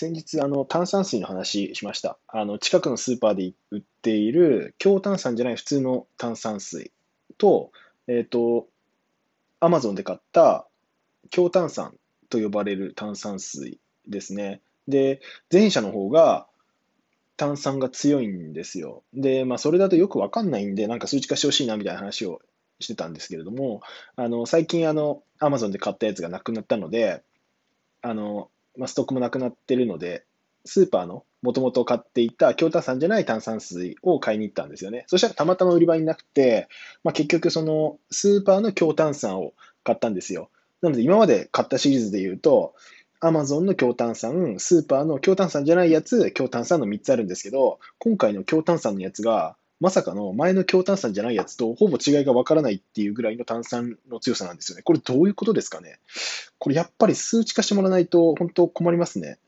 先日、あの、炭酸水の話しました。あの、近くのスーパーで売っている強炭酸じゃない普通の炭酸水と、えっ、と、アマゾンで買った強炭酸と呼ばれる炭酸水ですね。で、前者の方が炭酸が強いんですよ。で、まあ、それだとよくわかんないんで、なんか数値化してほしいなみたいな話をしてたんですけれども、あの、最近、あの、アマゾンで買ったやつがなくなったので、あの、まあ、ストックもなくなってるので、スーパーのもともと買っていた強炭酸じゃない炭酸水を買いに行ったんですよね。そしたらたまたま売り場になくて、まあ、結局そのスーパーの強炭酸を買ったんですよ。なので今まで買ったシリーズで言うと、アマゾンの強炭酸、スーパーの強炭酸じゃないやつ、強炭酸の3つあるんですけど、今回の強炭酸のやつが、まさかの前の強炭酸じゃないやつとほぼ違いがわからないっていうぐらいの炭酸の強さなんですよね。これどういうことですかねこれやっぱり数値化してもらわないと本当困りますね。